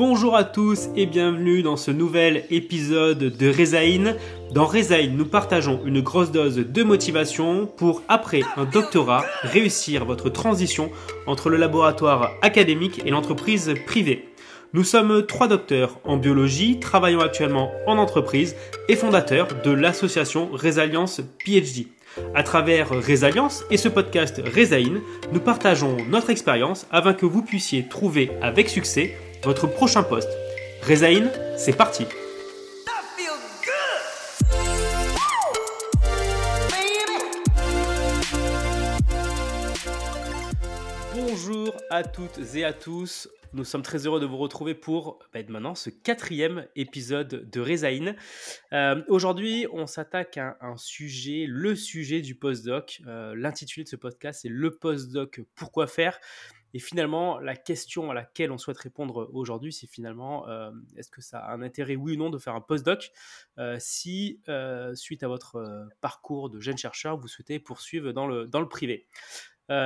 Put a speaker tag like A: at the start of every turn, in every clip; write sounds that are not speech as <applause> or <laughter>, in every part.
A: Bonjour à tous et bienvenue dans ce nouvel épisode de Rezaïn. Dans Rezaïn, nous partageons une grosse dose de motivation pour, après un doctorat, réussir votre transition entre le laboratoire académique et l'entreprise privée. Nous sommes trois docteurs en biologie, travaillant actuellement en entreprise et fondateurs de l'association Résalience PhD. À travers Résalience et ce podcast Rezaïn, nous partageons notre expérience afin que vous puissiez trouver avec succès votre prochain poste. Rezaïn, c'est parti Bonjour à toutes et à tous. Nous sommes très heureux de vous retrouver pour bah, maintenant ce quatrième épisode de Rezaïn. Euh, aujourd'hui, on s'attaque à un sujet, le sujet du postdoc. Euh, L'intitulé de ce podcast, c'est Le postdoc, pourquoi faire? Et finalement, la question à laquelle on souhaite répondre aujourd'hui, c'est finalement, euh, est-ce que ça a un intérêt, oui ou non, de faire un postdoc euh, si, euh, suite à votre parcours de jeune chercheur, vous souhaitez poursuivre dans le, dans le privé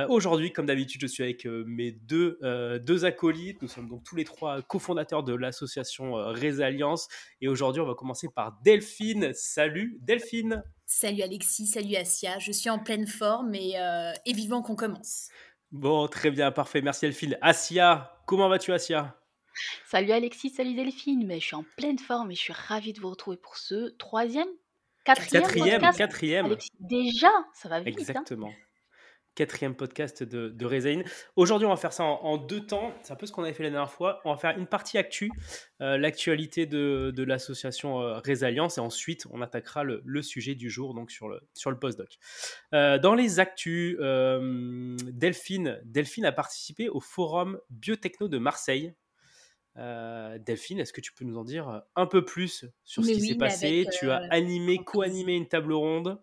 A: Aujourd'hui, comme d'habitude, je suis avec mes deux, deux acolytes. Nous sommes donc tous les trois cofondateurs de l'association Résalliance. Et aujourd'hui, on va commencer par Delphine. Salut Delphine
B: Salut Alexis, salut Asia. Je suis en pleine forme et, et vivant qu'on commence.
A: Bon, très bien, parfait. Merci Delphine. Asia, comment vas-tu Asia
C: Salut Alexis, salut Delphine. Mais je suis en pleine forme et je suis ravie de vous retrouver pour ce troisième, quatrième,
A: quatrième, quatrième.
C: Alexis, déjà, ça va vite.
A: Hein? Quatrième podcast de, de Aujourd'hui, on va faire ça en, deux temps. C'est un peu ce qu'on avait fait la dernière fois. On va faire une partie actu, euh, l'actualité de, l'association euh, et ensuite, on attaquera le, sujet du jour, donc sur le, sur le postdoc. Euh, dans les actus, euh, Delphine, Delphine a participé au forum Biotechno de Marseille. Delphine, est-ce que tu peux nous en dire un peu plus sur ce qui s'est passé? Tu as animé, co-animé une table ronde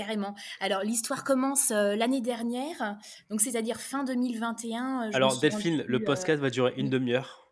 B: carrément. Alors l'histoire commence euh, l'année dernière, donc c'est-à-dire fin 2021.
A: Euh, Alors Delphine, le podcast euh, va durer une demi-heure.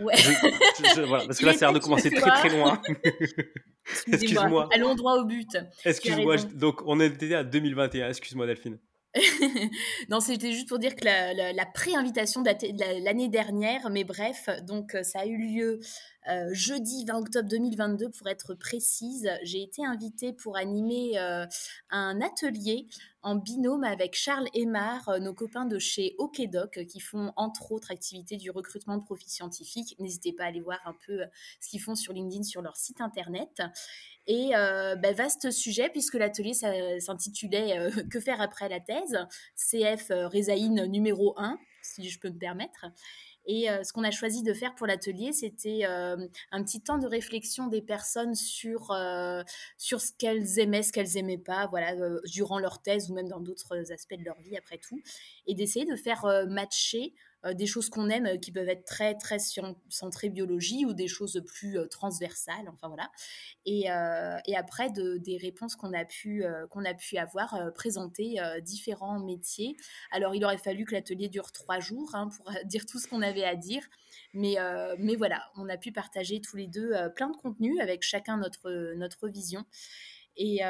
A: Ouais. parce que là, c'est de commencer très très loin. <laughs> <laughs>
B: Excuse-moi. Allons droit au but.
A: Excuse-moi. Donc, on était à 2021. Excuse-moi, Delphine. <laughs>
B: non, c'était juste pour dire que la, pré-invitation date de l'année dernière, mais bref, donc ça a eu lieu euh, jeudi 20 octobre 2022 pour être précise. J'ai été invitée pour animer euh, un atelier en binôme avec Charles Aymar, euh, nos copains de chez OKDoc, qui font entre autres activités du recrutement de profils scientifiques. N'hésitez pas à aller voir un peu ce qu'ils font sur LinkedIn, sur leur site internet. Et bah, vaste sujet, puisque l'atelier s'intitulait <laughs> Que faire après la thèse? CF Résaïne numéro 1, si je peux me permettre. Et ce qu'on a choisi de faire pour l'atelier, c'était un petit temps de réflexion des personnes sur, sur ce qu'elles aimaient, ce qu'elles n'aimaient pas, voilà, durant leur thèse ou même dans d'autres aspects de leur vie après tout, et d'essayer de faire matcher euh, des choses qu'on aime euh, qui peuvent être très très centrées biologie ou des choses plus euh, transversales enfin voilà. Et, et après de, des réponses qu'on a pu qu'on a pu avoir présenter différents métiers. Alors il aurait fallu que l'atelier dure trois jours hein, pour <laughs> dire tout ce qu'on avait à dire. Mais, mais voilà, on a pu partager tous les deux plein de contenus avec chacun notre, notre vision. Et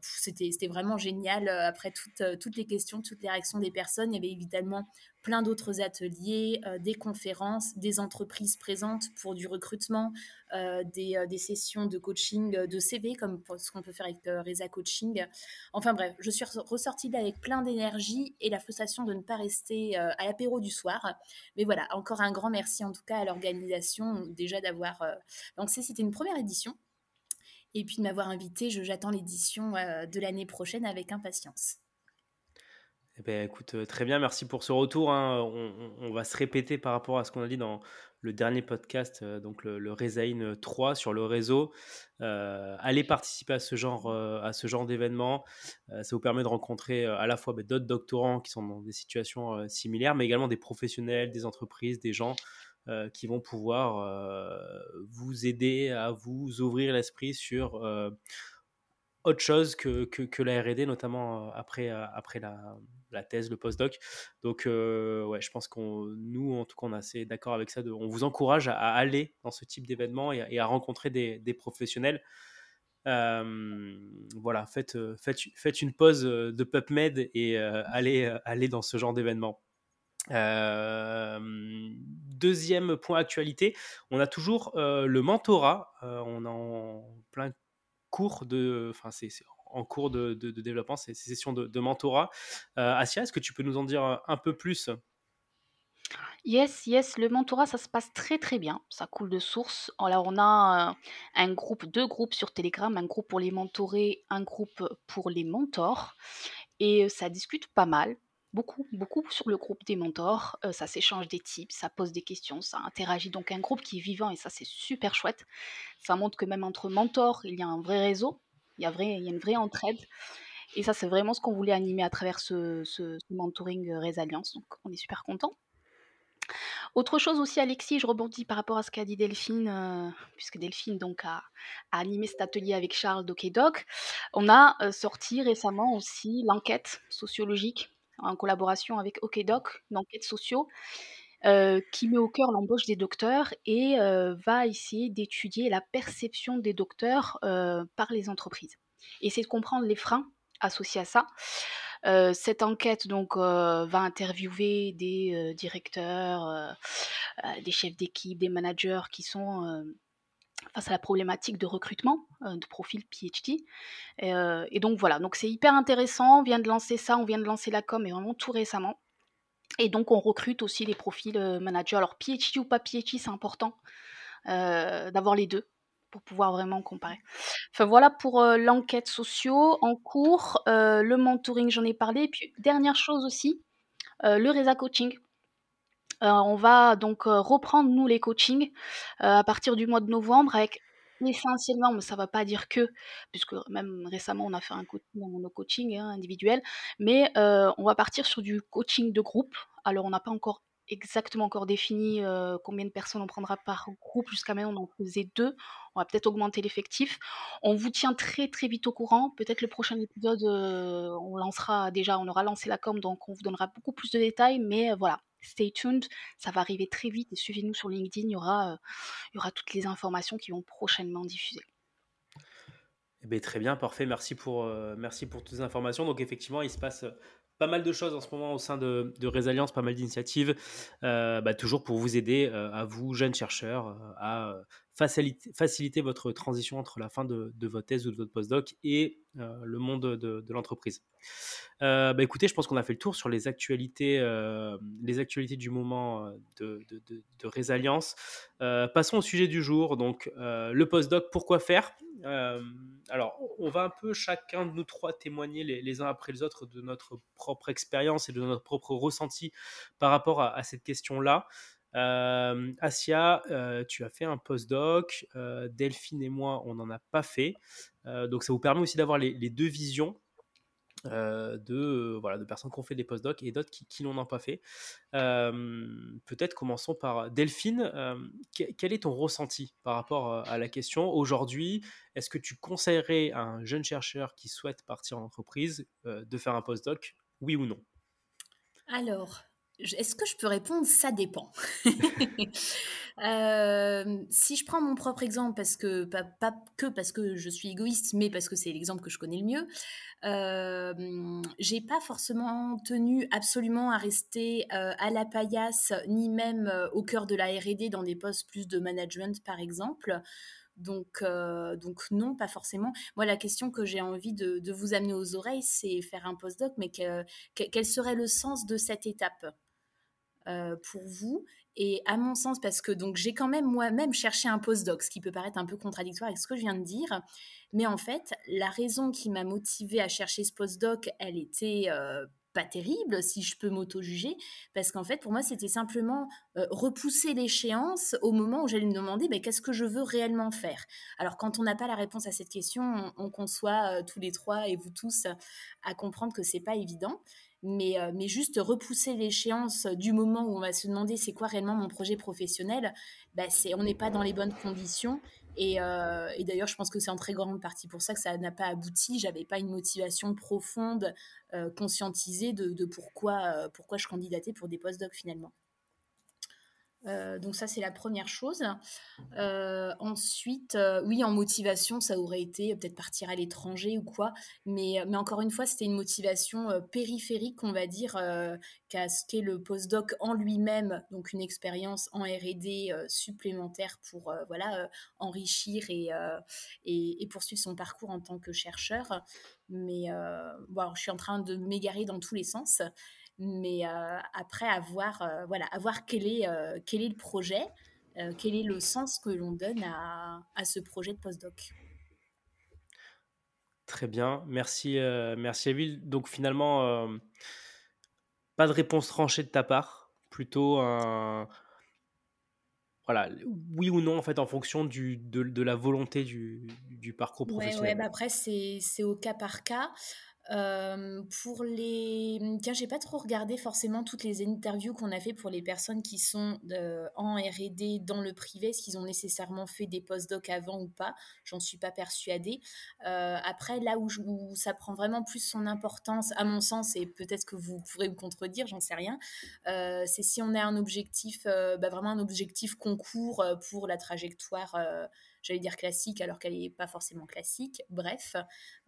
B: c'était vraiment génial. Après toutes, toutes les questions, toutes les réactions des personnes, il y avait évidemment plein d'autres ateliers, euh, des conférences, des entreprises présentes pour du recrutement, euh, des, euh, des, sessions de coaching de CV, comme ce qu'on peut faire avec Reza Coaching. Enfin bref, je suis ressortie là avec plein d'énergie et la frustration de ne pas rester à l'apéro du soir. Mais voilà, encore un grand merci en tout cas à l'organisation déjà d'avoir lancé. C'était une première édition. Et puis de m'avoir invité, j'attends l'édition de l'année prochaine avec impatience.
A: Eh ben, écoute, euh, très bien, merci pour ce retour. Hein. On, va se répéter par rapport à ce qu'on a dit dans le dernier podcast, euh, donc le, le 3 sur le réseau. Euh, allez participer à ce genre, à ce genre d'événement. ça vous permet de rencontrer à la fois bah, d'autres doctorants qui sont dans des situations similaires, mais également des professionnels, des entreprises, des gens qui vont pouvoir vous aider à vous ouvrir l'esprit sur autre chose que, que, la R&D, notamment après, après la, thèse, le postdoc. Donc, ouais, je pense qu'on, nous, en tout cas, on est assez d'accord avec ça. on vous encourage à, aller dans ce type d'événement et, à rencontrer des, des professionnels. voilà, faites, faites, faites, une pause de PubMed et allez, allez dans ce genre d'événement. Deuxième point actualité, on a toujours le mentorat. on est en plein cours de, enfin c'est en cours de, développement, ces, sessions de, mentorat. Asia, est-ce que tu peux nous en dire un peu plus?
C: Yes, yes, le mentorat, ça se passe très très bien. Ça coule de source. Alors, on a un groupe, deux groupes sur Telegram, un groupe pour les mentorés, un groupe pour les mentors. Et ça discute pas mal, beaucoup, beaucoup sur le groupe des mentors. ça s'échange des tips, ça pose des questions, ça interagit. Donc, un groupe qui est vivant et ça, c'est super chouette. Ça montre que même entre mentors, il y a un vrai réseau, il y a, une vraie entraide. Et ça, c'est vraiment ce qu'on voulait animer à travers ce, mentoring Résalience. Donc, on est super content. Autre chose aussi, Alexis, je rebondis par rapport à ce qu'a dit Delphine, euh, puisque Delphine donc a, animé cet atelier avec Charles d'OKDoc. On a euh, sorti récemment aussi l'enquête sociologique en collaboration avec OKDoc, l'enquête sociaux, euh, qui met au cœur l'embauche des docteurs et va essayer d'étudier la perception des docteurs par les entreprises. Essayer de comprendre les freins associés à ça cette enquête donc va interviewer des directeurs, des chefs d'équipe, des managers qui sont face à la problématique de recrutement de profil PhD. Et, donc voilà, donc c'est hyper intéressant. On vient de lancer ça, on vient de lancer la com, et vraiment tout récemment. Et donc on recrute aussi les profils managers. Alors PhD ou pas PhD, c'est important d'avoir les deux pour pouvoir vraiment comparer. Enfin voilà pour l'enquête sociaux en cours, le mentoring, j'en ai parlé. Et puis dernière chose aussi, le Reza Coaching. On va donc reprendre nous les coachings à partir du mois de novembre avec essentiellement, mais ça ne va pas dire que, puisque même récemment on a fait un coaching, un coaching hein, individuel, mais on va partir sur du coaching de groupe. Alors on n'a pas encore exactement encore défini combien de personnes on prendra par groupe. Jusqu'à maintenant, on en faisait deux. On va peut-être augmenter l'effectif. On vous tient très très vite au courant. Peut-être le prochain épisode, on lancera déjà, on aura lancé la com, donc on vous donnera beaucoup plus de détails. Mais voilà, stay tuned, ça va arriver très vite suivez-nous sur LinkedIn. Il y aura, il y aura toutes les informations qui vont prochainement diffuser.
A: Eh bien, très bien, parfait. Merci pour, pour toutes les informations. Donc effectivement, il se passe pas mal de choses en ce moment au sein de, de pas mal d'initiatives, euh, bah, toujours pour vous aider, euh, à vous, jeunes chercheurs, euh, à faciliter, votre transition entre la fin de, votre thèse ou de votre postdoc et le monde de, l'entreprise. bah, écoutez, je pense qu'on a fait le tour sur les actualités, les actualités du moment de, de, Résilience. passons au sujet du jour, donc le postdoc, pourquoi faire? Alors, on va un peu chacun de nous trois témoigner les, uns après les autres de notre propre expérience et de notre propre ressenti par rapport à, cette question-là. Euh, Asia, tu as fait un postdoc. Delphine et moi, on n'en a pas fait. donc, ça vous permet aussi d'avoir les, deux visions de, voilà, de personnes qui ont fait des postdocs et d'autres qui, qui n'en ont pas fait. Peut-être commençons par Delphine. quel est ton ressenti par rapport à la question? Aujourd'hui Est-ce que tu conseillerais à un jeune chercheur qui souhaite partir en entreprise de faire un postdoc Oui ou non?
B: Alors, est-ce que je peux répondre? Ça dépend. <laughs> Euh, si je prends mon propre exemple, parce que pas, que parce que je suis égoïste, mais parce que c'est l'exemple que je connais le mieux, euh, j'ai pas forcément tenu absolument à rester euh, à la paillasse, ni même au cœur de la R&D dans des postes plus de management, par exemple. Donc, donc non, pas forcément. Moi, la question que j'ai envie de, vous amener aux oreilles, c'est faire un postdoc, mais quel serait le sens de cette étape? Euh, pour vous et à mon sens, parce que donc j'ai quand même moi-même cherché un postdoc, ce qui peut paraître un peu contradictoire avec ce que je viens de dire, mais en fait, la raison qui m'a motivée à chercher ce postdoc, elle était euh, pas terrible, si je peux m'auto-juger, parce qu'en fait, pour moi, c'était simplement euh, repousser l'échéance au moment où j'allais me demander ben, qu'est-ce que je veux réellement faire? Alors, quand on n'a pas la réponse à cette question, on, conçoit tous les trois et vous tous à comprendre que c'est pas évident. Euh, mais, juste repousser l'échéance du moment où on va se demander c'est quoi réellement mon projet professionnel, bah c'est, on n'est pas dans les bonnes conditions. Euh, et, d'ailleurs, je pense que c'est en très grande partie pour ça que ça n'a pas abouti. J'avais pas une motivation profonde, euh, conscientisée de, pourquoi, pourquoi je candidatais pour des post-docs finalement. Euh, donc ça, c'est la première chose. Euh, ensuite, oui, en motivation, ça aurait été peut-être partir à l'étranger ou quoi. Mais, mais encore une fois, c'était une motivation périphérique, on va dire, qu'a ce qu'est le postdoc en lui-même. Donc une expérience en R&D supplémentaire pour voilà enrichir et, et, et, poursuivre son parcours en tant que chercheur. Mais bon, je suis en train de m'égarer dans tous les sens. Mais euh, après, avoir, euh, voilà, avoir quel, est, euh, quel est le projet, quel est le sens que l'on donne à, à, ce projet de postdoc.
A: Très bien, merci, merci Evil. Donc finalement, pas de réponse tranchée de ta part, plutôt un, voilà, oui ou non en fait en fonction du, de, de la volonté du, du parcours professionnel.
B: Ouais, bah après c'est au cas par cas. Pour les. Tiens, j'ai pas trop regardé forcément toutes les interviews qu'on a fait pour les personnes qui sont en RD dans le privé, est-ce qu'ils ont nécessairement fait des post-doc avant ou pas? J'en suis pas persuadée. Après, là où, ça prend vraiment plus son importance, à mon sens, et peut-être que vous pourrez me contredire, j'en sais rien, c'est si on a un objectif, bah, vraiment un objectif concours pour la trajectoire j'allais dire classique alors qu'elle n'est pas forcément classique. Bref,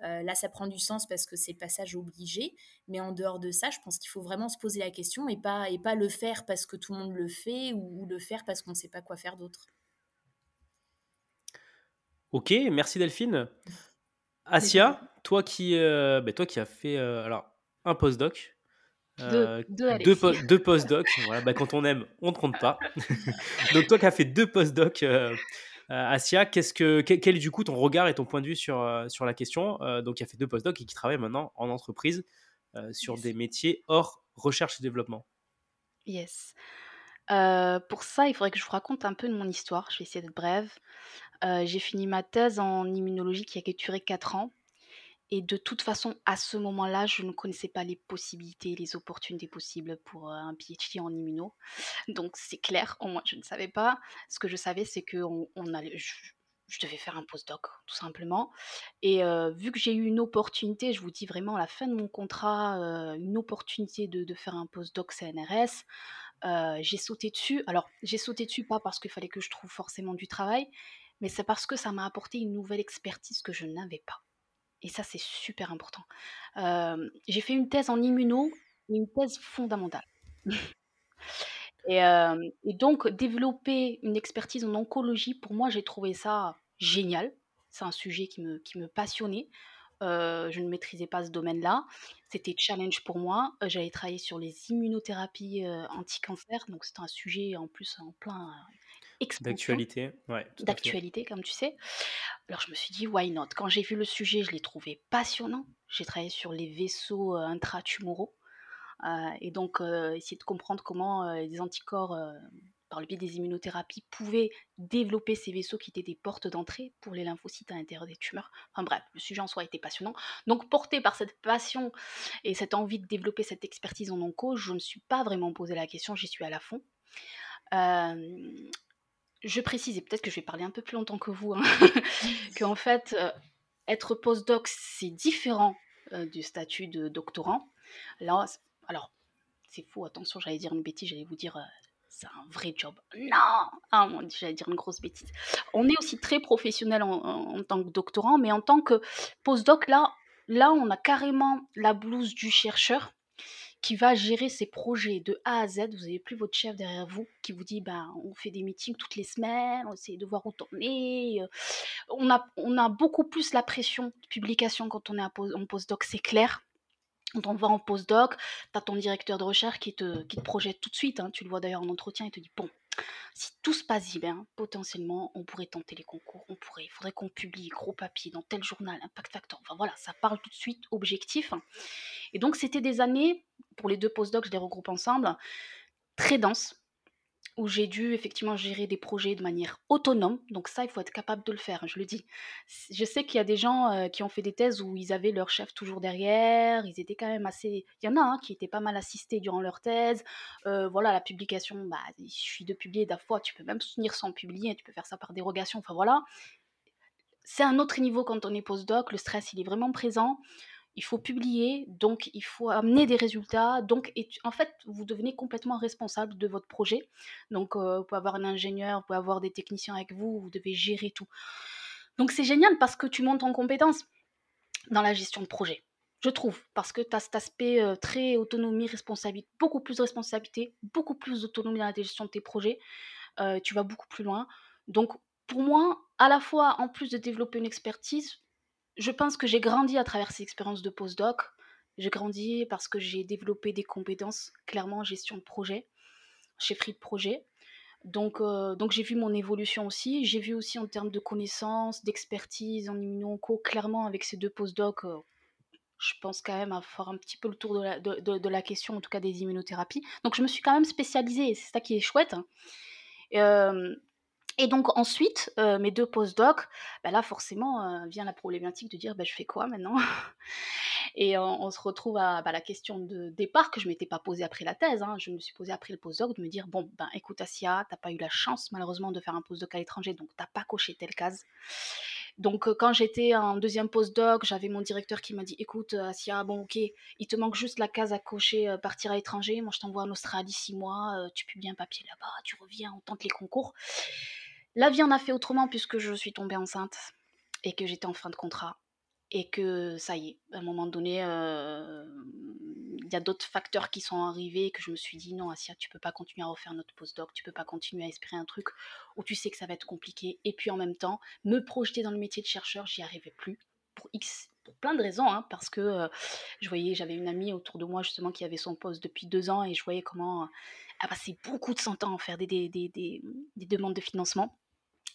B: euh, là ça prend du sens parce que c'est passage obligé, mais en dehors de ça, je pense qu'il faut vraiment se poser la question et pas, et pas le faire parce que tout le monde le fait ou, le faire parce qu'on ne sait pas quoi faire d'autre.
A: Ok, merci Delphine. Asia, toi qui, euh, bah, toi qui as fait euh, alors, un postdoc,
C: deux, deux,
A: deux, postdocs. voilà, bah, quand on aime, on ne compte pas. <laughs> Donc toi qui as fait deux postdocs euh, Asia, qu'est-ce que, quel, est du coup ton regard et ton point de vue sur, euh, sur la question euh, Donc, il a fait deux postdocs et qui travaille maintenant en entreprise sur des métiers hors recherche et développement.
C: Yes. pour ça, il faudrait que je vous raconte un peu de mon histoire. Je vais essayer d'être brève. j'ai fini ma thèse en immunologie qui a duré 4 ans. Et de toute façon, à ce moment-là, je ne connaissais pas les possibilités, les opportunités possibles pour euh, un PhD en immuno. Donc c'est clair, au moins je ne savais pas. Ce que je savais, c'est que on, je, devais faire un postdoc, tout simplement. Et euh, vu que j'ai eu une opportunité, je vous dis vraiment à la fin de mon contrat, euh, une opportunité de, faire un postdoc CNRS, j'ai sauté dessus. Alors, j'ai sauté dessus pas parce qu'il fallait que je trouve forcément du travail, mais c'est parce que ça m'a apporté une nouvelle expertise que je n'avais pas. Et ça, c'est super important. j'ai fait une thèse en immuno, une thèse fondamentale. <laughs> et, donc, développer une expertise en oncologie, pour moi, j'ai trouvé ça génial. C'est un sujet qui me, qui me passionnait. je ne maîtrisais pas ce domaine-là. C'était challenge pour moi. J'allais travailler sur les immunothérapies anti-cancer. Donc, c'était un sujet en plus en plein
A: D'actualité, ouais.
C: D'actualité, comme tu sais. Alors je me suis dit, why not? Quand j'ai vu le sujet, je l'ai trouvé passionnant. J'ai travaillé sur les vaisseaux euh, intratumoraux. Euh, et donc, euh, essayer de comprendre comment les anticorps, par le biais des immunothérapies, pouvaient développer ces vaisseaux qui étaient des portes d'entrée pour les lymphocytes à l'intérieur des tumeurs. Enfin bref, le sujet en soi était passionnant. Donc, porté par cette passion et cette envie de développer cette expertise en onco, je ne me suis pas vraiment posé la question, j'y suis à la fond. Je précise, et peut-être que je vais parler un peu plus longtemps que vous, hein, <laughs> qu'en fait, euh, être postdoc, c'est différent euh, du statut de doctorant. Là, alors, c'est faux, attention, j'allais dire une bêtise, j'allais vous dire, euh, c'est un vrai job. Non ah, J'allais dire une grosse bêtise. On est aussi très professionnel en, en, tant que doctorant, mais en tant que postdoc, là, là, on a carrément la blouse du chercheur qui va gérer ses projets de A à Z. Vous n'avez plus votre chef derrière vous qui vous dit ben, on fait des meetings toutes les semaines, on essaie de voir où on est. Euh. On a, on a beaucoup plus la pression de publication quand on est en postdoc, c'est clair. Quand on va en postdoc, tu as ton directeur de recherche qui te, qui te projette tout de suite. Hein. tu le vois d'ailleurs en entretien, il te dit bon, si tout se passe bien, potentiellement, on pourrait tenter les concours, on pourrait, il faudrait qu'on publie gros papier dans tel journal, Impact Factor. Enfin voilà, ça parle tout de suite objectif. Et donc, c'était des années, pour les deux postdocs, je les regroupe ensemble, très denses, où j'ai dû effectivement gérer des projets de manière autonome. Donc ça, il faut être capable de le faire, je le dis. Je sais qu'il y a des gens euh, qui ont fait des thèses où ils avaient leur chef toujours derrière, ils étaient quand même assez... Il y en a hein, qui étaient pas mal assistés durant leur thèse. Euh, voilà, la publication, bah, il suffit de publier d'un tu peux même soutenir sans publier, tu peux faire ça par dérogation, enfin voilà. C'est un autre niveau quand on est postdoc, le stress, il est vraiment présent. Il faut publier, donc il faut amener des résultats. Donc, en fait, vous devenez complètement responsable de votre projet. Donc, euh, vous pouvez avoir un ingénieur, vous pouvez avoir des techniciens avec vous, vous devez gérer tout. Donc, c'est génial parce que tu montes en compétence dans la gestion de projet, je trouve, parce que tu as cet aspect euh, très autonomie, responsabilité, beaucoup plus de responsabilité, beaucoup plus d'autonomie dans la gestion de tes projets. Euh, tu vas beaucoup plus loin. Donc, pour moi, à la fois, en plus de développer une expertise, je pense que j'ai grandi à travers ces expériences de postdoc. J'ai grandi parce que j'ai développé des compétences, clairement en gestion de projet, chefferie de projet. Donc, euh, donc j'ai vu mon évolution aussi. J'ai vu aussi en termes de connaissances, d'expertise en immuno clairement avec ces deux postdocs, euh, je pense quand même à faire un petit peu le tour de la, question, en tout cas des immunothérapies. Donc je me suis quand même spécialisée, c'est ça qui est chouette. Euh, et donc ensuite, euh, mes deux postdocs, bah là forcément euh, vient la problématique de dire bah, je fais quoi maintenant? <laughs> Et on, se retrouve à bah, la question de départ que je m'étais pas posée après la thèse. Hein. Je me suis posée après le postdoc de me dire bon ben écoute Asia, t'as pas eu la chance malheureusement de faire un postdoc à l'étranger, donc t'as pas coché telle case. Donc quand j'étais en deuxième postdoc, j'avais mon directeur qui m'a dit écoute Asia, bon ok, il te manque juste la case à cocher partir à l'étranger. Moi je t'envoie en Australie six mois, tu publies un papier là-bas, tu reviens, on tente les concours. La vie en a fait autrement puisque je suis tombée enceinte et que j'étais en fin de contrat et que ça y est, à un moment donné, il y a d'autres facteurs qui sont arrivés que je me suis dit non, Asia, tu peux pas continuer à refaire notre postdoc, tu peux pas continuer à espérer un truc où tu sais que ça va être compliqué. Et puis en même temps, me projeter dans le métier de chercheur, j'y arrivais plus pour X pour plein de raisons, hein, parce que je voyais, j'avais une amie autour de moi justement qui avait son poste depuis deux ans et je voyais comment elle passait beaucoup de son temps à faire des, des, des, des demandes de financement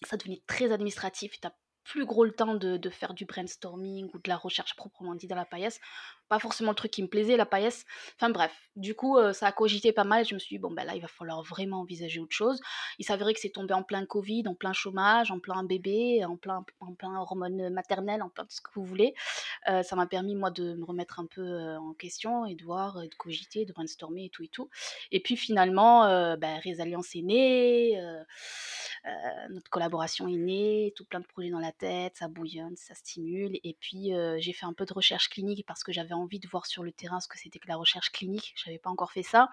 C: ça devenait très administratif. Tu n'as plus gros le temps de, faire du brainstorming ou de la recherche proprement dit dans la paillasse. Pas forcément le truc qui me plaisait, la paillasse. Enfin bref, du coup, euh, ça a cogité pas mal. Je me suis dit, bon, ben là, il va falloir vraiment envisager autre chose. Il s'avérait que c'est tombé en plein Covid, en plein chômage, en plein bébé, en plein, en plein hormone maternelle, en plein tout ce que vous voulez. Euh, ça m'a permis, moi, de me remettre un peu euh, en question et de voir, de cogiter, de brainstormer et tout et tout. Et puis finalement, ben, Résalliance est née. notre collaboration est née, tout plein de projets dans la tête, ça bouillonne, ça stimule. Et puis j'ai fait un peu de recherche clinique parce que j'avais envie de voir sur le terrain ce que c'était que la recherche clinique. Je n'avais pas encore fait ça.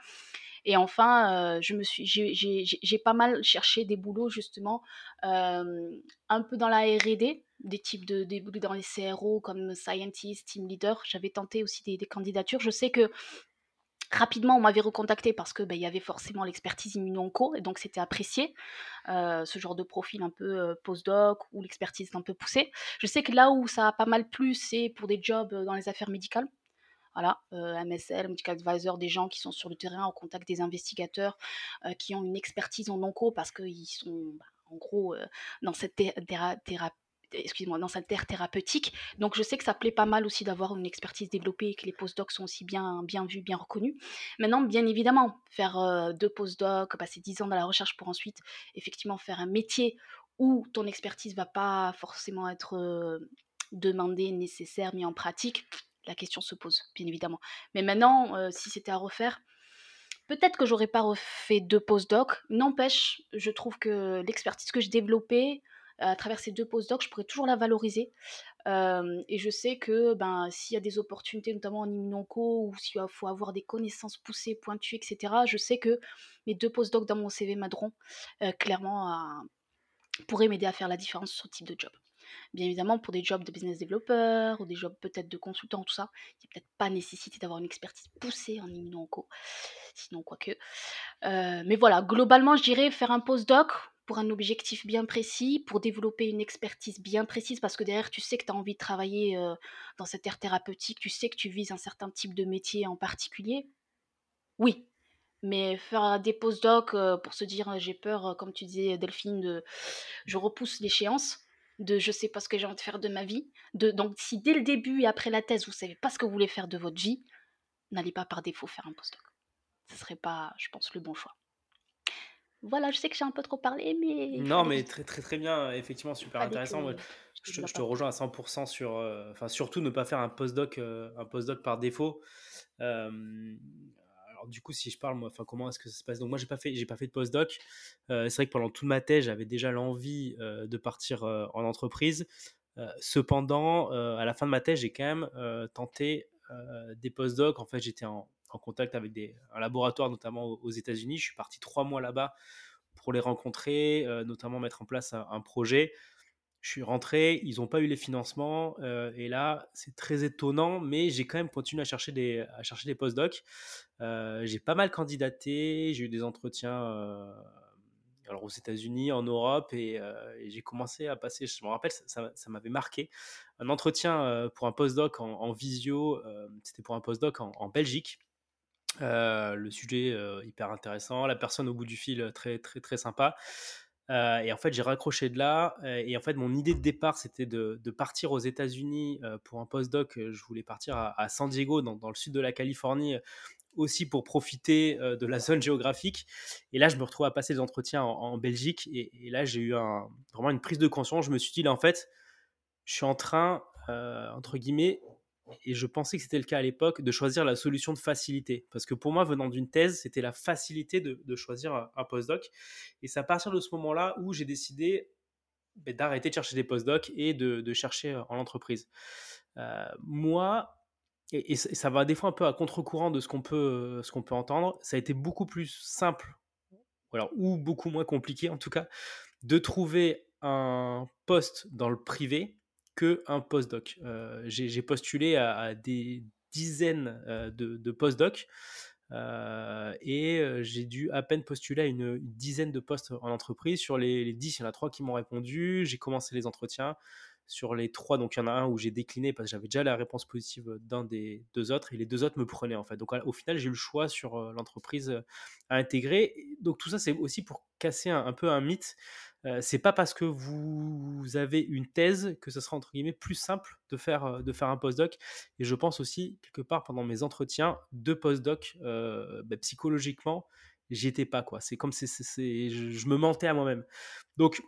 C: Et enfin, suis, j'ai pas mal cherché des boulots justement un peu dans la R&D, des types de des boulots dans les CRO comme scientist, team leader. J'avais tenté aussi des, candidatures. Je sais que Rapidement, on m'avait recontacté parce que bah, il y avait forcément l'expertise immuno-onco et donc c'était apprécié euh, ce genre de profil un peu euh, post-doc ou l'expertise un peu poussée. Je sais que là où ça a pas mal plu, c'est pour des jobs dans les affaires médicales. Voilà, euh, MSL, Medical Advisor, des gens qui sont sur le terrain au contact des investigateurs, qui ont une expertise en onco parce qu'ils sont bah, en gros dans cette thérapie excuse-moi, dans sa terre thérapeutique. Donc je sais que ça plaît pas mal aussi d'avoir une expertise développée et que les postdocs sont aussi bien, bien vus, bien reconnus. Maintenant, bien évidemment, faire euh, deux postdocs, passer dix ans dans la recherche pour ensuite effectivement faire un métier où ton expertise va pas forcément être euh, demandée, nécessaire, mis en pratique, la question se pose, bien évidemment. Mais maintenant, euh, si c'était à refaire, Peut-être que j'aurais pas refait deux postdocs. N'empêche, je trouve que l'expertise que j'ai développée, à travers ces deux postdocs, je pourrais toujours la valoriser. et je sais que ben, s'il y a des opportunités, notamment en immunonco, ou s'il faut avoir des connaissances poussées, pointues, etc., je sais que mes deux postdocs dans mon CV m'aideront clairement à, pourraient m'aider à faire la différence sur ce type de job. Bien évidemment, pour des jobs de business developer ou des jobs peut-être de consultant, tout ça, il n'y a peut-être pas nécessité d'avoir une expertise poussée en immuno sinon quoique. Euh, mais voilà, globalement, je dirais faire un postdoc, pour un objectif bien précis, pour développer une expertise bien précise, parce que derrière, tu sais que tu as envie de travailler euh, dans cette ère thérapeutique, tu sais que tu vises un certain type de métier en particulier. Oui, mais faire des postdocs euh, pour se dire j'ai peur, euh, comme tu disais Delphine, de je repousse l'échéance, de je sais pas ce que j'ai envie de faire de ma vie. De, donc si dès le début et après la thèse, vous savez pas ce que vous voulez faire de votre vie, n'allez pas par défaut faire un postdoc. Ce serait pas, je pense, le bon choix. Voilà, je sais que j'ai un peu trop parlé, mais.
A: Non, <laughs> mais très, très, très bien. Effectivement, super intéressant. je, te, rejoins à 100% sur. Euh, enfin, surtout ne pas faire un postdoc, euh, un postdoc par défaut. alors, du coup, si je parle, moi, enfin, comment est-ce que ça se passe? Donc, moi, j'ai pas fait, j'ai pas fait de postdoc. Euh, c'est vrai que pendant toute ma thèse, j'avais déjà l'envie de partir en entreprise. cependant, à la fin de ma thèse, j'ai quand même tenté des postdocs. En fait, j'étais en, contact avec des, un laboratoire, notamment aux, États-Unis. Je suis parti trois mois là-bas pour les rencontrer, notamment mettre en place un, projet. Je suis rentré, ils n'ont pas eu les financements, et là, c'est très étonnant, mais j'ai quand même continué à chercher des, à chercher des postdocs. j'ai pas mal candidaté, j'ai eu des entretiens alors aux États-Unis, en Europe, et, j'ai commencé à passer, je me rappelle, ça, m'avait marqué, un entretien pour un postdoc en, en visio, c'était pour un postdoc en, en Belgique. Le sujet hyper intéressant, la personne au bout du fil très très très sympa. et en fait, j'ai raccroché de là. et en fait, mon idée de départ, c'était de, partir aux États-Unis pour un postdoc. Je voulais partir à, San Diego, dans, le sud de la Californie, aussi pour profiter euh, de la zone géographique. Et là, je me retrouve à passer des entretiens en, Belgique. Et, là, j'ai eu un, vraiment une prise de conscience. Je me suis dit, là, en fait, je suis en train, euh, entre guillemets, et je pensais que c'était le cas à l'époque, de choisir la solution de facilité. Parce que pour moi, venant d'une thèse, c'était la facilité de, choisir un, postdoc. Et c'est à partir de ce moment-là où j'ai décidé ben, d'arrêter de chercher des postdocs et de, chercher en entreprise. Euh, moi, et, ça va des fois un peu à contre-courant de ce qu'on peut, ce qu'on peut entendre, ça a été beaucoup plus simple, ou beaucoup moins compliqué en tout cas, de trouver un poste dans le privé que un postdoc. Euh, j'ai postulé à, des dizaines euh, de, postdocs euh, et j'ai dû à peine postuler à une, dizaine de postes en entreprise. Sur les, les 10, il y en a trois qui m'ont répondu. J'ai commencé les entretiens sur les trois, donc il y en a un où j'ai décliné parce que j'avais déjà la réponse positive d'un des deux autres et les deux autres me prenaient en fait. Donc au final, j'ai eu le choix sur l'entreprise à intégrer. Donc tout ça, c'est aussi pour casser un, peu un mythe. Euh, c'est pas parce que vous avez une thèse que ce sera entre guillemets plus simple de faire, de faire un postdoc. Et je pense aussi, quelque part, pendant mes entretiens de postdoc, bah, psychologiquement, j'y étais pas. quoi. C'est comme si je, je, me mentais à moi-même. Donc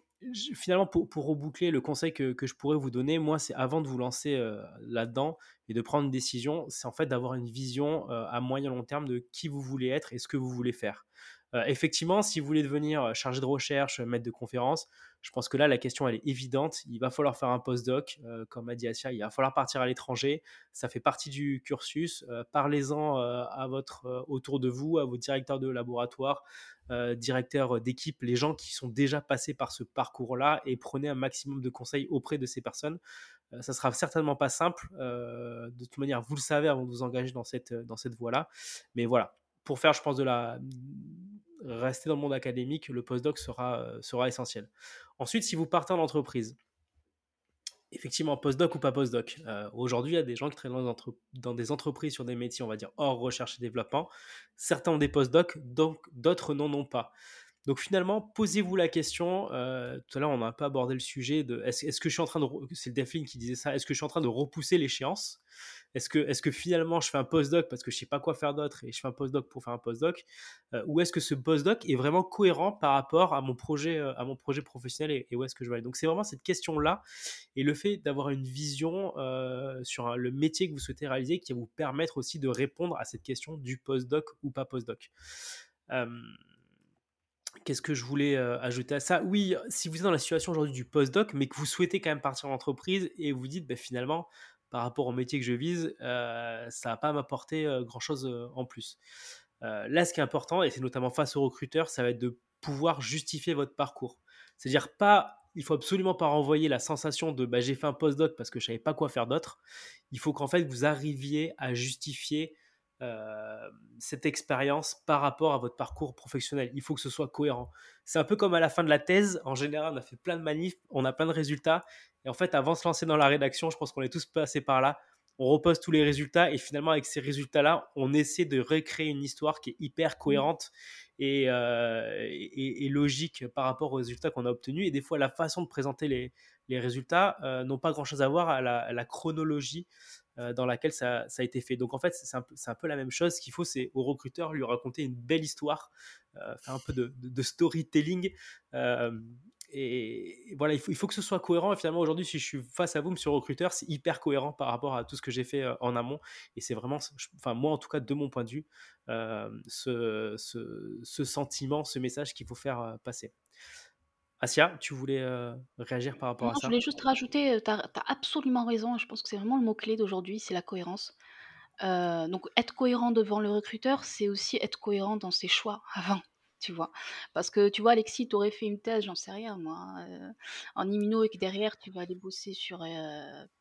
A: finalement, pour, pour, reboucler, le conseil que, que, je pourrais vous donner, moi, c'est avant de vous lancer euh, là-dedans et de prendre une décision, c'est en fait d'avoir une vision euh, à moyen long terme de qui vous voulez être et ce que vous voulez faire. Euh, effectivement, si vous voulez devenir chargé de recherche, maître de conférence, je pense que là, la question, elle est évidente. Il va falloir faire un postdoc, euh, comme a dit Asia, il va falloir partir à l'étranger. Ça fait partie du cursus. Parlez-en autour de vous, à vos directeurs de laboratoire, directeurs d'équipe, les gens qui sont déjà passés par ce parcours-là et prenez un maximum de conseils auprès de ces personnes. ça sera certainement pas simple. de toute manière, vous le savez avant de vous engager dans cette, dans cette voie-là. Mais voilà, pour faire, je pense, de la rester dans le monde académique, le postdoc sera, euh, sera essentiel. Ensuite, si vous partez en entreprise, effectivement, postdoc ou pas postdoc, euh, aujourd'hui, il y a des gens qui travaillent dans, des entreprises sur des métiers, on va dire, hors recherche et développement. Certains ont des postdocs, donc d'autres n'en ont pas. Donc finalement, posez-vous la question. Euh, tout à l'heure, on n'a peu abordé le sujet de est-ce, que je suis en train de. C'est le qui disait ça. Est-ce que je suis en train de repousser l'échéance? Est-ce que, est que finalement je fais un postdoc parce que je sais pas quoi faire d'autre et je fais un postdoc pour faire un postdoc euh, Ou est-ce que ce postdoc est vraiment cohérent par rapport à mon projet, euh, à mon projet professionnel et, où est-ce que je vais aller? Donc c'est vraiment cette question-là et le fait d'avoir une vision sur le métier que vous souhaitez réaliser qui va vous permettre aussi de répondre à cette question du postdoc ou pas postdoc. Qu'est-ce que je voulais ajouter à ça? Oui, si vous êtes dans la situation aujourd'hui du postdoc, mais que vous souhaitez quand même partir en entreprise et vous dites, ben, finalement, par rapport au métier que je vise, euh, ça va pas m'apporter euh, grand-chose euh, en plus. là, ce qui est important, et c'est notamment face aux recruteurs, ça va être de pouvoir justifier votre parcours. C'est-à-dire pas, il faut absolument pas renvoyer la sensation de bah, j'ai fait un postdoc parce que je savais pas quoi faire d'autre. Il faut qu'en fait vous arriviez à justifier euh, cette expérience par rapport à votre parcours professionnel. Il faut que ce soit cohérent. C'est un peu comme à la fin de la thèse. En général, on a fait plein de manifs, on a plein de résultats. Et en fait, avant de se lancer dans la rédaction, je pense qu'on est tous passés par là. On repose tous les résultats et finalement, avec ces résultats-là, on essaie de recréer une histoire qui est hyper cohérente et, euh, logique par rapport aux résultats qu'on a obtenus. Et des fois, la façon de présenter les, résultats euh, n'ont pas grand-chose à voir à la chronologie euh, dans laquelle ça, a été fait. Donc en fait, c'est un, peu la même chose. Ce qu'il faut, c'est au recruteur lui raconter une belle histoire, euh, faire un peu de, storytelling. Euh, et, voilà, il faut, que ce soit cohérent. Et finalement, aujourd'hui, si je suis face à vous, monsieur recruteur, c'est hyper cohérent par rapport à tout ce que j'ai fait en amont. Et c'est vraiment, enfin, moi, en tout cas, de mon point de vue, ce, sentiment, ce message qu'il faut faire passer. Asia, tu voulais réagir par rapport
C: Non,
A: à
C: je
A: ça?
C: voulais juste rajouter, tu as absolument raison et je pense que c'est vraiment le mot-clé d'aujourd'hui, c'est la cohérence. donc être cohérent devant le recruteur, c'est aussi être cohérent dans ses choix <laughs> avant tu vois? Parce que, tu vois, Alexis, tu aurais fait une thèse, j'en sais rien moi, hein, en immuno et que derrière tu vas aller bosser sur,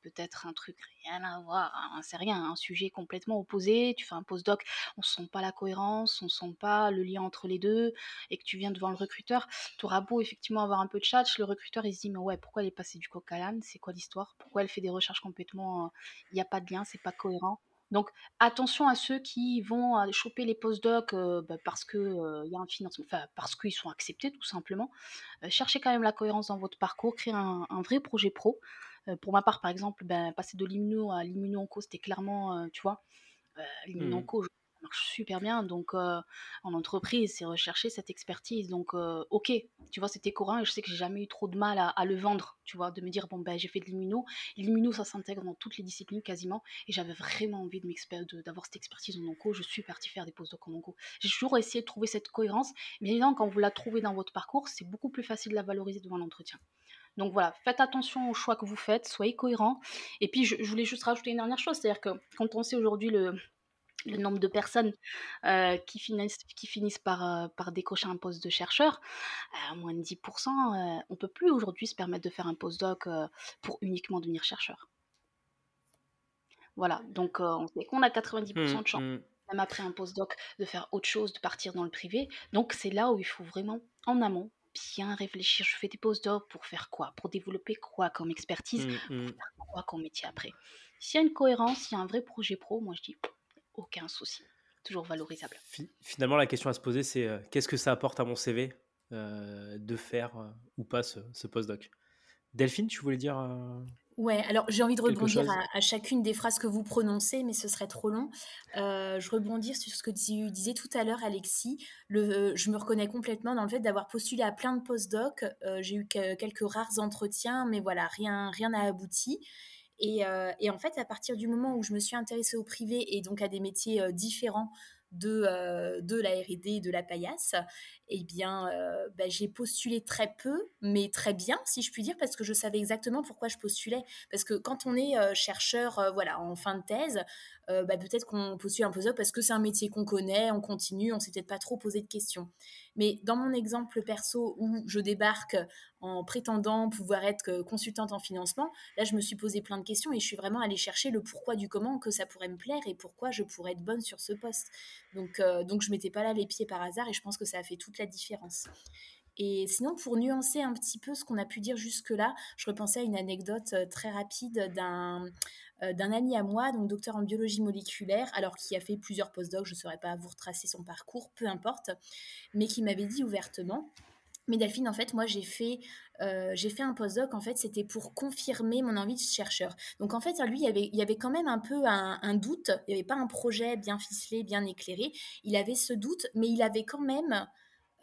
C: peut-être un truc rien à voir, hein, c'est rien, un sujet complètement opposé, tu fais un post-doc, on sent pas la cohérence, on sent pas le lien entre les deux et que tu viens devant le recruteur, tu auras beau effectivement avoir un peu de chat, le recruteur il se dit: «Mais ouais, pourquoi elle est passée du coq à l'âne? C'est quoi l'histoire? Pourquoi elle fait des recherches complètement, il n'y a pas de lien, c'est pas cohérent?» Donc attention à ceux qui vont choper les postdocs, docs bah, parce qu'il y a un financement, enfin parce qu'ils sont acceptés tout simplement. cherchez quand même la cohérence dans votre parcours, créez un vrai projet pro. pour ma part, par exemple, ben, passer de l'immuno à l'immuno-onco, c'était clairement, tu vois? l'immuno-onco, mmh super bien. Donc, en entreprise, c'est rechercher cette expertise. Donc, ok, tu vois, c'était courant et je sais que j'ai jamais eu trop de mal à, le vendre, tu vois, de me dire, bon, ben, j'ai fait de l'immuno. L'immuno, ça s'intègre dans toutes les disciplines quasiment. Et j'avais vraiment envie d'avoir cette expertise en onco. Je suis partie faire des postdocs en onco. J'ai toujours essayé de trouver cette cohérence. Bien évidemment, quand vous la trouvez dans votre parcours, c'est beaucoup plus facile de la valoriser devant l'entretien. Donc voilà, faites attention aux choix que vous faites, soyez cohérents. Et puis, je voulais juste rajouter une dernière chose, c'est-à-dire que quand on sait aujourd'hui le, le nombre de personnes qui, finissent, qui finissent par, par décrocher un poste de chercheur, à moins de 10%, on ne peut plus aujourd'hui se permettre de faire un postdoc pour uniquement devenir chercheur. Voilà, donc on sait qu'on a 90% mmh, de chance, mmh. même après un postdoc, de faire autre chose, de partir dans le privé. Donc c'est là où il faut vraiment, en amont, bien réfléchir. Je fais des postdocs pour faire quoi? Pour développer quoi comme expertise? Pour mmh, faire quoi comme métier après? S'il y a une cohérence, s'il y a un vrai projet pro, moi je dis aucun souci. Toujours valorisable.
A: Finalement, la question à se poser, c'est euh, qu'est-ce que ça apporte à mon CV euh, de faire euh, ou pas ce, ce postdoc? Delphine, tu voulais dire
B: Ouais, alors j'ai envie de rebondir à, chacune des phrases que vous prononcez, mais ce serait trop long. je rebondis sur ce que tu disais tout à l'heure, Alexis. Le, je me reconnais complètement dans le fait d'avoir postulé à plein de postdocs. j'ai eu quelques rares entretiens, mais voilà, rien rien n'a abouti. Euh, et, en fait, à partir du moment où je me suis intéressée au privé et donc à des métiers euh, différents de, euh, de la R&D de la paillasse, eh bien, bah, j'ai postulé très peu, mais très bien, si je puis dire, parce que je savais exactement pourquoi je postulais. Parce que quand on est chercheur, voilà, en fin de thèse, bah, peut-être qu'on postule un postdoc parce que c'est un métier qu'on connaît, on continue, on s'est peut-être pas trop posé de questions. Mais dans mon exemple perso où je débarque en prétendant pouvoir être consultante en financement, là, je me suis posé plein de questions et je suis vraiment allée chercher le pourquoi du comment que ça pourrait me plaire et pourquoi je pourrais être bonne sur ce poste. Donc, donc je mettais pas là les pieds par hasard et je pense que ça a fait toute la différence. Et sinon, pour nuancer un petit peu ce qu'on a pu dire jusque-là, je repensais à une anecdote très rapide d'un d'un ami à moi, donc docteur en biologie moléculaire, alors qui a fait plusieurs postdocs, je ne saurais pas vous retracer son parcours, peu importe, mais qui m'avait dit ouvertement, mais Delphine, en fait, moi, j'ai fait, j'ai fait un postdoc, en fait, c'était pour confirmer mon envie de chercheur. Donc, en fait, lui, il y avait, il avait quand même un peu un, un doute, il n'y avait pas un projet bien ficelé, bien éclairé, il avait ce doute, mais il avait quand même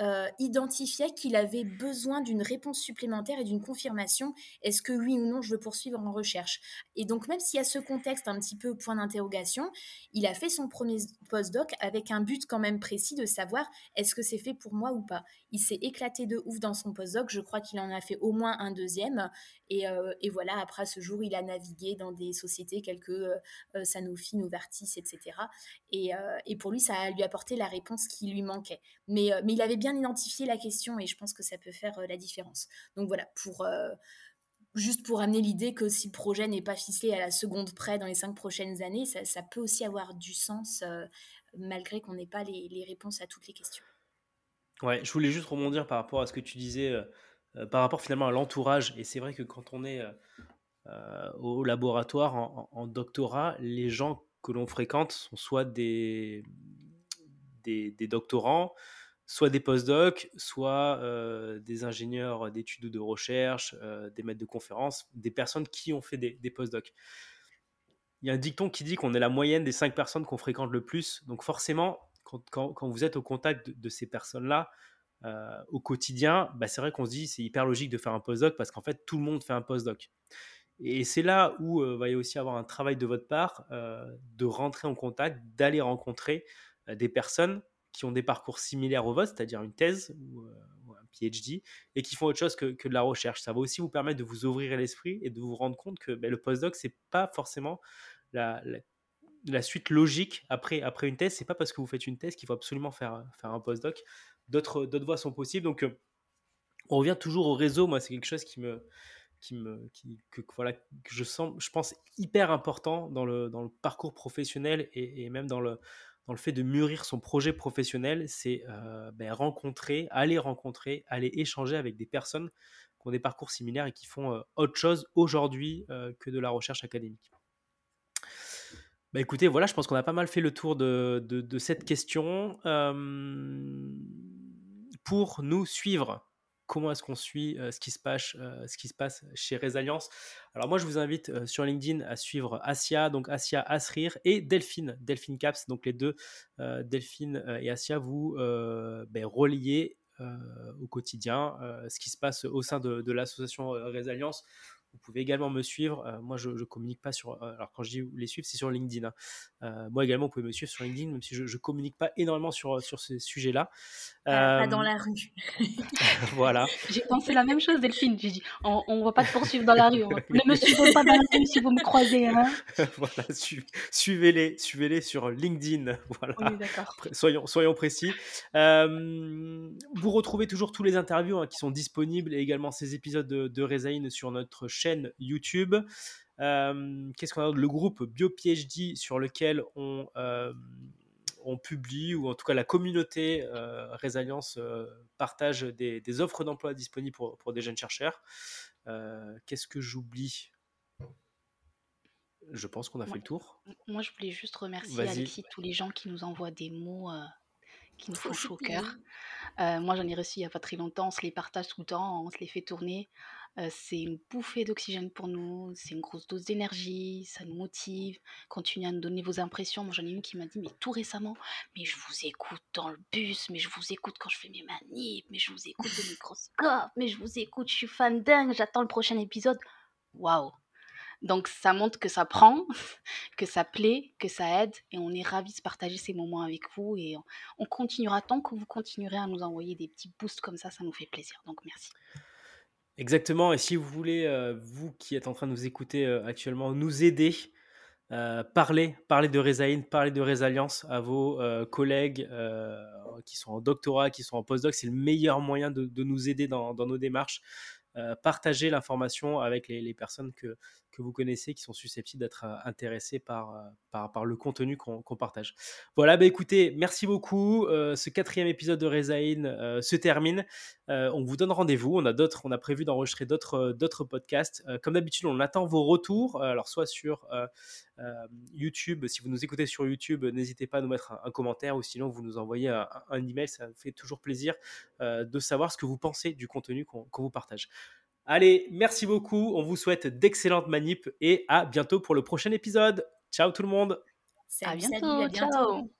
B: euh, identifiait qu'il avait besoin d'une réponse supplémentaire et d'une confirmation. Est-ce que oui ou non je veux poursuivre en recherche? Et donc même s'il y a ce contexte un petit peu point d'interrogation, il a fait son premier postdoc avec un but quand même précis de savoir est-ce que c'est fait pour moi ou pas. Il s'est éclaté de ouf dans son postdoc. Je crois qu'il en a fait au moins un deuxième. Et, euh, voilà, après ce jour, il a navigué dans des sociétés quelques euh, Sanofi, Novartis, etc. Et, et, pour lui, ça a lui apporté la réponse qui lui manquait. Mais, mais il avait bien identifié la question et je pense que ça peut faire la différence. Donc voilà, pour juste pour amener l'idée que si le projet n'est pas ficelé à la seconde près dans les cinq prochaines années, ça, peut aussi avoir du sens malgré qu'on n'ait pas les, réponses à toutes les questions.
A: Ouais, je voulais juste rebondir par rapport à ce que tu disais, par rapport finalement à l'entourage. Et c'est vrai que quand on est au laboratoire en, doctorat, les gens que l'on fréquente sont soit des, des doctorants, soit des postdocs, soit des ingénieurs d'études ou de recherche, des maîtres de conférences, des personnes qui ont fait des, des postdocs. Il y a un dicton qui dit qu'on est la moyenne des cinq personnes qu'on fréquente le plus. Donc forcément, quand, vous êtes au contact de, ces personnes-là au quotidien, bah c'est vrai qu'on se dit c'est hyper logique de faire un postdoc parce qu'en fait tout le monde fait un postdoc. Et c'est là où va y aussi avoir un travail de votre part de rentrer en contact, d'aller rencontrer des personnes qui ont des parcours similaires au vôtre, c'est-à-dire une thèse ou, PhD et qui font autre chose que, de la recherche. Ça va aussi vous permettre de vous ouvrir l'esprit et de vous rendre compte que ben, le postdoc, c'est pas forcément la, la, suite logique après, après une thèse. C'est pas parce que vous faites une thèse qu'il faut absolument faire, faire un postdoc. D'autres, voies sont possibles. Donc, euh, on revient toujours au réseau. Moi, c'est quelque chose qui me, qui me, que, voilà, que je sens, je pense, hyper important dans le, dans le parcours professionnel et même dans le, dans le fait de mûrir son projet professionnel, c'est euh, ben, rencontrer, aller rencontrer, aller échanger avec des personnes qui ont des parcours similaires et qui font euh, autre chose aujourd'hui euh, que de la recherche académique. Bah écoutez, voilà, je pense qu'on a pas mal fait le tour de, cette question. pour nous suivre, comment est-ce qu'on suit ce, qui se passe, ce qui se passe chez Resilience. Alors moi, je vous invite sur LinkedIn à suivre Asia, donc Asia Asrir, et Delphine, Delphine Caps, donc les deux, Delphine et Asia, vous ben, reliez au quotidien ce qui se passe au sein de, de l'association Resilience vous pouvez également me suivre. Euh, moi, je ne communique pas sur. Euh, alors, quand je dis les suivre, c'est sur LinkedIn. Hein. Euh, moi également, vous pouvez me suivre sur LinkedIn, même si je ne communique pas énormément sur, sur ces sujets-là.
B: Pas, dans la rue. <laughs>
A: voilà. <laughs>
C: J'ai pensé la même chose, Delphine. J'ai dit on ne va pas te poursuivre dans la rue. Ne me suivez pas dans la rue si vous me croisez. Hein. <laughs>
A: voilà, suivez-les suivez-les sur LinkedIn. Voilà.
C: Est d'accord.
A: Soyons, soyons précis. vous retrouvez toujours tous les interviews hein, qui sont disponibles et également ces épisodes de, de Rezaïn sur notre chaîne YouTube. Euh, qu'est-ce qu'on a Le groupe BioPhD sur lequel on, euh, on publie, ou en tout cas la communauté euh, Résilience partage des, offres d'emploi disponibles pour, pour, des jeunes chercheurs. Qu'est-ce que j'oublie? Je pense qu'on a fait le tour.
C: Moi, je voulais juste remercier Alexis, tous les gens qui nous envoient des mots qui nous font chaud au cœur. moi, j'en ai reçu il n'y a pas très longtemps. On se les partage tout le temps, on se les fait tourner c'est une bouffée d'oxygène pour nous, c'est une grosse dose d'énergie, ça nous motive. Continuez à nous donner vos impressions. Moi, j'en ai une qui m'a dit, mais tout récemment, mais je vous écoute dans le bus, mais je vous écoute quand je fais mes manips, mais je vous écoute au <laughs> microscope, mais je vous écoute, je suis fan dingue, j'attends le prochain épisode. Waouh! Donc ça montre que ça prend, <laughs> que ça plaît, que ça aide et on est ravis de partager ces moments avec vous et on continuera tant que vous continuerez à nous envoyer des petits boosts comme ça, ça nous fait plaisir. Donc merci.
A: Exactement. Et si vous voulez, euh, vous qui êtes en train de nous écouter euh, actuellement, nous aider, euh, parler, parler de Rezaïn, parler de Résalience à vos collègues qui sont en doctorat, qui sont en postdoc, c'est le meilleur moyen de, nous aider dans, nos démarches. partager l'information avec les, personnes que, que vous connaissez qui sont susceptibles d'être euh, intéressés par, euh, par, par, le contenu qu'on partage. Voilà, bah écoutez, merci beaucoup. Euh, ce quatrième épisode de Rezaïn se termine. on vous donne rendez-vous. On a d'autres, on a prévu d'enregistrer d'autres d'autres podcasts. comme d'habitude, on attend vos retours. alors soit sur YouTube, si vous nous écoutez sur YouTube, n'hésitez pas à nous mettre un, commentaire ou sinon vous nous envoyez un, email. Ça fait toujours plaisir de savoir ce que vous pensez du contenu qu'on vous partage. Allez, merci beaucoup. On vous souhaite d'excellentes manips et à bientôt pour le prochain épisode. Ciao tout le monde.
C: à bientôt. Ciao.